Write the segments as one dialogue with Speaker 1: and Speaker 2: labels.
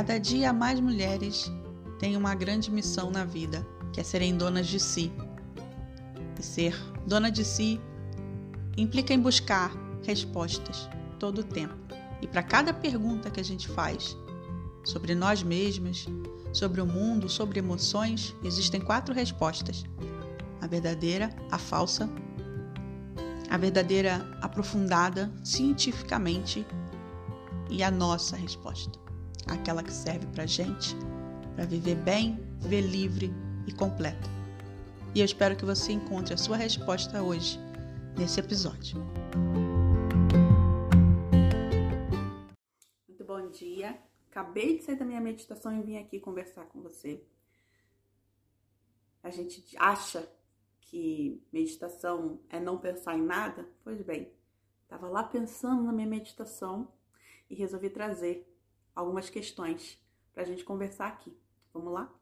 Speaker 1: Cada dia mais mulheres têm uma grande missão na vida, que é serem donas de si. E ser dona de si implica em buscar respostas todo o tempo. E para cada pergunta que a gente faz sobre nós mesmas, sobre o mundo, sobre emoções, existem quatro respostas: a verdadeira, a falsa, a verdadeira aprofundada cientificamente e a nossa resposta, aquela que serve para gente, para viver bem, viver livre e completo. E eu espero que você encontre a sua resposta hoje nesse episódio.
Speaker 2: Muito bom dia. Acabei de sair da minha meditação e vim aqui conversar com você. A gente acha que meditação é não pensar em nada? Pois bem, estava lá pensando na minha meditação e resolvi trazer algumas questões para a gente conversar aqui. Vamos lá?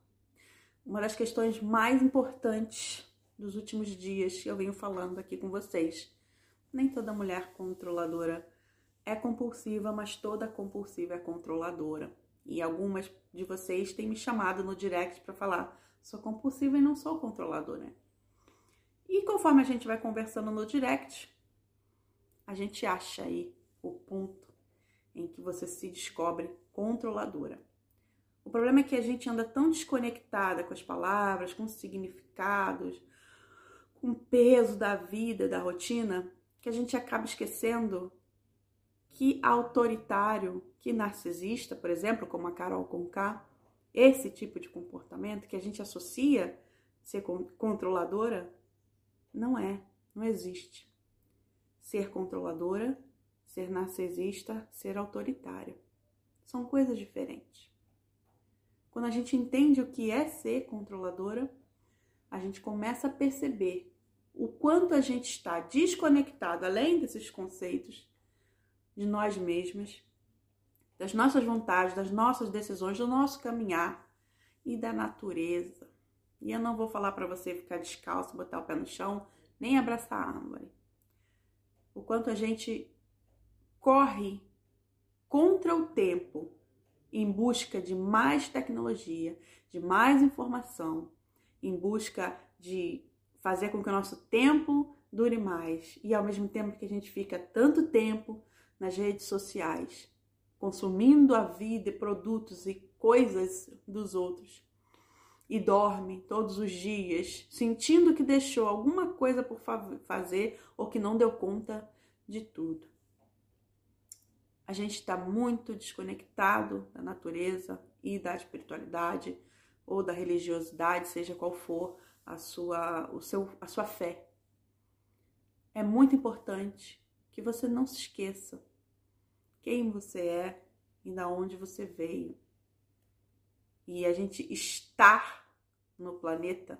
Speaker 2: Uma das questões mais importantes dos últimos dias que eu venho falando aqui com vocês. Nem toda mulher controladora é compulsiva, mas toda compulsiva é controladora. E algumas de vocês têm me chamado no direct para falar: sou compulsiva e não sou controladora. E conforme a gente vai conversando no direct, a gente acha aí o ponto em que você se descobre controladora. O problema é que a gente anda tão desconectada com as palavras, com os significados, com o peso da vida, da rotina, que a gente acaba esquecendo que autoritário, que narcisista, por exemplo, como a Carol Conká, esse tipo de comportamento que a gente associa ser controladora, não é, não existe. Ser controladora, ser narcisista, ser autoritária. São coisas diferentes. Quando a gente entende o que é ser controladora, a gente começa a perceber o quanto a gente está desconectado, além desses conceitos, de nós mesmas, das nossas vontades, das nossas decisões, do nosso caminhar e da natureza. E eu não vou falar para você ficar descalço, botar o pé no chão, nem abraçar a árvore. O quanto a gente corre contra o tempo em busca de mais tecnologia, de mais informação, em busca de fazer com que o nosso tempo dure mais e ao mesmo tempo que a gente fica tanto tempo nas redes sociais, consumindo a vida e produtos e coisas dos outros, e dorme todos os dias, sentindo que deixou alguma coisa por fazer ou que não deu conta de tudo. A gente está muito desconectado da natureza e da espiritualidade ou da religiosidade, seja qual for a sua, o seu, a sua fé. É muito importante que você não se esqueça quem você é e da onde você veio e a gente estar no planeta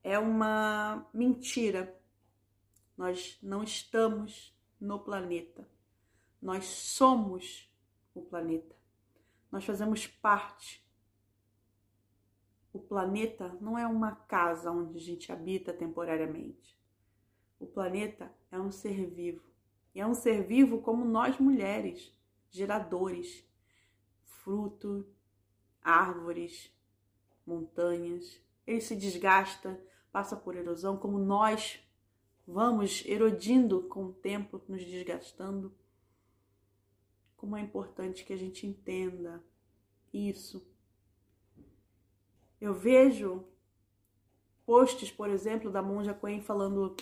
Speaker 2: é uma mentira. Nós não estamos no planeta. Nós somos o planeta. Nós fazemos parte. O planeta não é uma casa onde a gente habita temporariamente. O planeta é um ser vivo. E é um ser vivo como nós mulheres, geradores, fruto árvores, montanhas. Ele se desgasta, passa por erosão, como nós vamos erodindo com o tempo, nos desgastando. Como é importante que a gente entenda isso. Eu vejo posts, por exemplo, da Monja Coen falando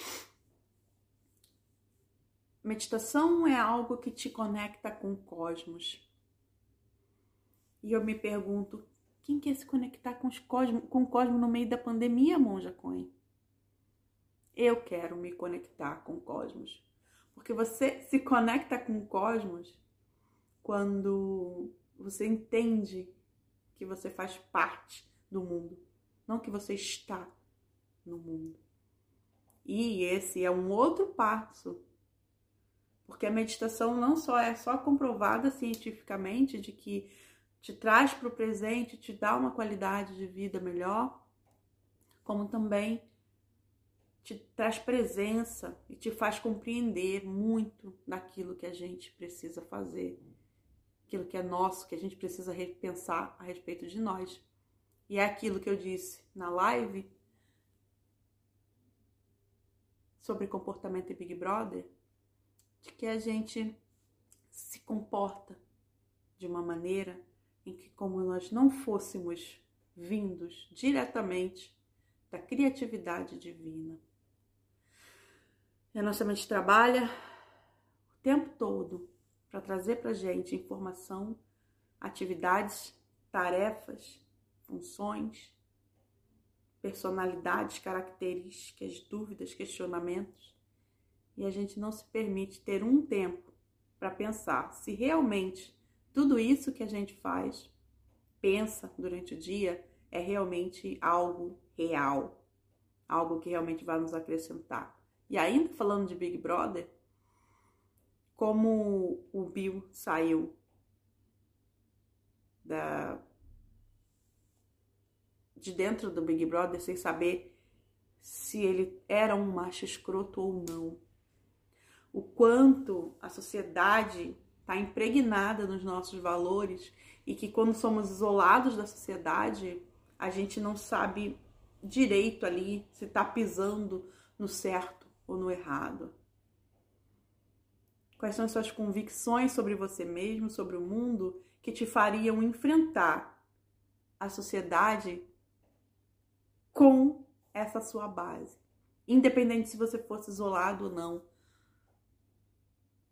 Speaker 2: meditação é algo que te conecta com o cosmos. E eu me pergunto, quem quer se conectar com, os com o cosmos no meio da pandemia, Monja Coen? Eu quero me conectar com o cosmos. Porque você se conecta com o cosmos quando você entende que você faz parte do mundo, não que você está no mundo. E esse é um outro passo. Porque a meditação não só é só comprovada cientificamente de que te traz para o presente, te dá uma qualidade de vida melhor, como também te traz presença e te faz compreender muito daquilo que a gente precisa fazer aquilo que é nosso, que a gente precisa repensar a respeito de nós. E é aquilo que eu disse na live sobre comportamento em Big Brother, de que a gente se comporta de uma maneira em que, como nós não fôssemos vindos diretamente da criatividade divina. E a nossa mente trabalha o tempo todo para trazer para a gente informação, atividades, tarefas, funções, personalidades, características, dúvidas, questionamentos. E a gente não se permite ter um tempo para pensar se realmente tudo isso que a gente faz, pensa durante o dia, é realmente algo real, algo que realmente vai nos acrescentar. E ainda falando de Big Brother, como o Bill saiu da de dentro do Big Brother sem saber se ele era um macho escroto ou não. O quanto a sociedade está impregnada nos nossos valores e que quando somos isolados da sociedade, a gente não sabe direito ali se está pisando no certo ou no errado. Quais são as suas convicções sobre você mesmo, sobre o mundo, que te fariam enfrentar a sociedade com essa sua base? Independente se você fosse isolado ou não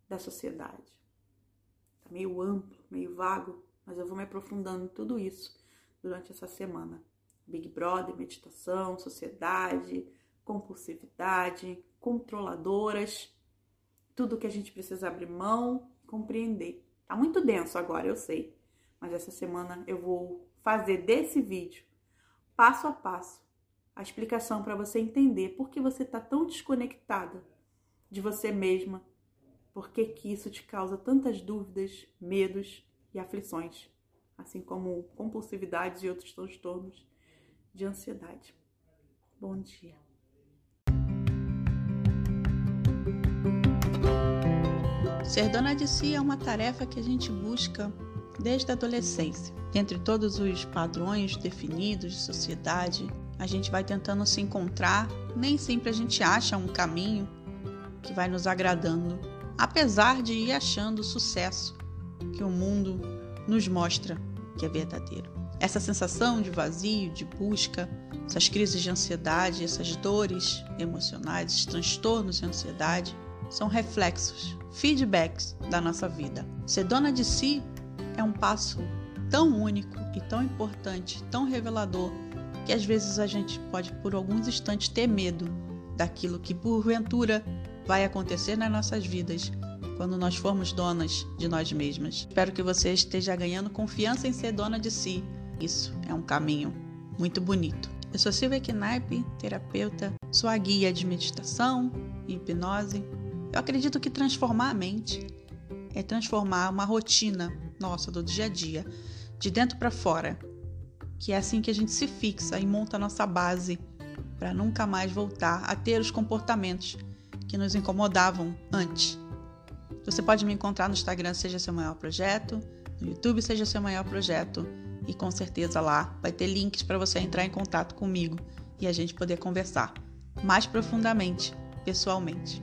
Speaker 2: da sociedade. Tá meio amplo, meio vago, mas eu vou me aprofundando em tudo isso durante essa semana. Big Brother, meditação, sociedade, compulsividade, controladoras tudo que a gente precisa abrir mão, compreender. Tá muito denso agora, eu sei, mas essa semana eu vou fazer desse vídeo, passo a passo, a explicação para você entender por que você está tão desconectada de você mesma, por que, que isso te causa tantas dúvidas, medos e aflições, assim como compulsividade e outros transtornos de ansiedade. Bom dia.
Speaker 1: Ser dona de si é uma tarefa que a gente busca desde a adolescência. Entre todos os padrões definidos de sociedade, a gente vai tentando se encontrar, nem sempre a gente acha um caminho que vai nos agradando, apesar de ir achando o sucesso que o mundo nos mostra que é verdadeiro. Essa sensação de vazio, de busca, essas crises de ansiedade, essas dores emocionais, esses transtornos de ansiedade, são reflexos, feedbacks da nossa vida. Ser dona de si é um passo tão único e tão importante, tão revelador, que às vezes a gente pode por alguns instantes ter medo daquilo que porventura vai acontecer nas nossas vidas quando nós formos donas de nós mesmas. Espero que você esteja ganhando confiança em ser dona de si. Isso é um caminho muito bonito. Eu sou Silvia Knaip, terapeuta, sua guia de meditação e hipnose eu acredito que transformar a mente é transformar uma rotina nossa do dia a dia, de dentro para fora. Que é assim que a gente se fixa e monta a nossa base para nunca mais voltar a ter os comportamentos que nos incomodavam antes. Você pode me encontrar no Instagram, seja seu maior projeto, no YouTube, seja seu maior projeto, e com certeza lá vai ter links para você entrar em contato comigo e a gente poder conversar mais profundamente, pessoalmente.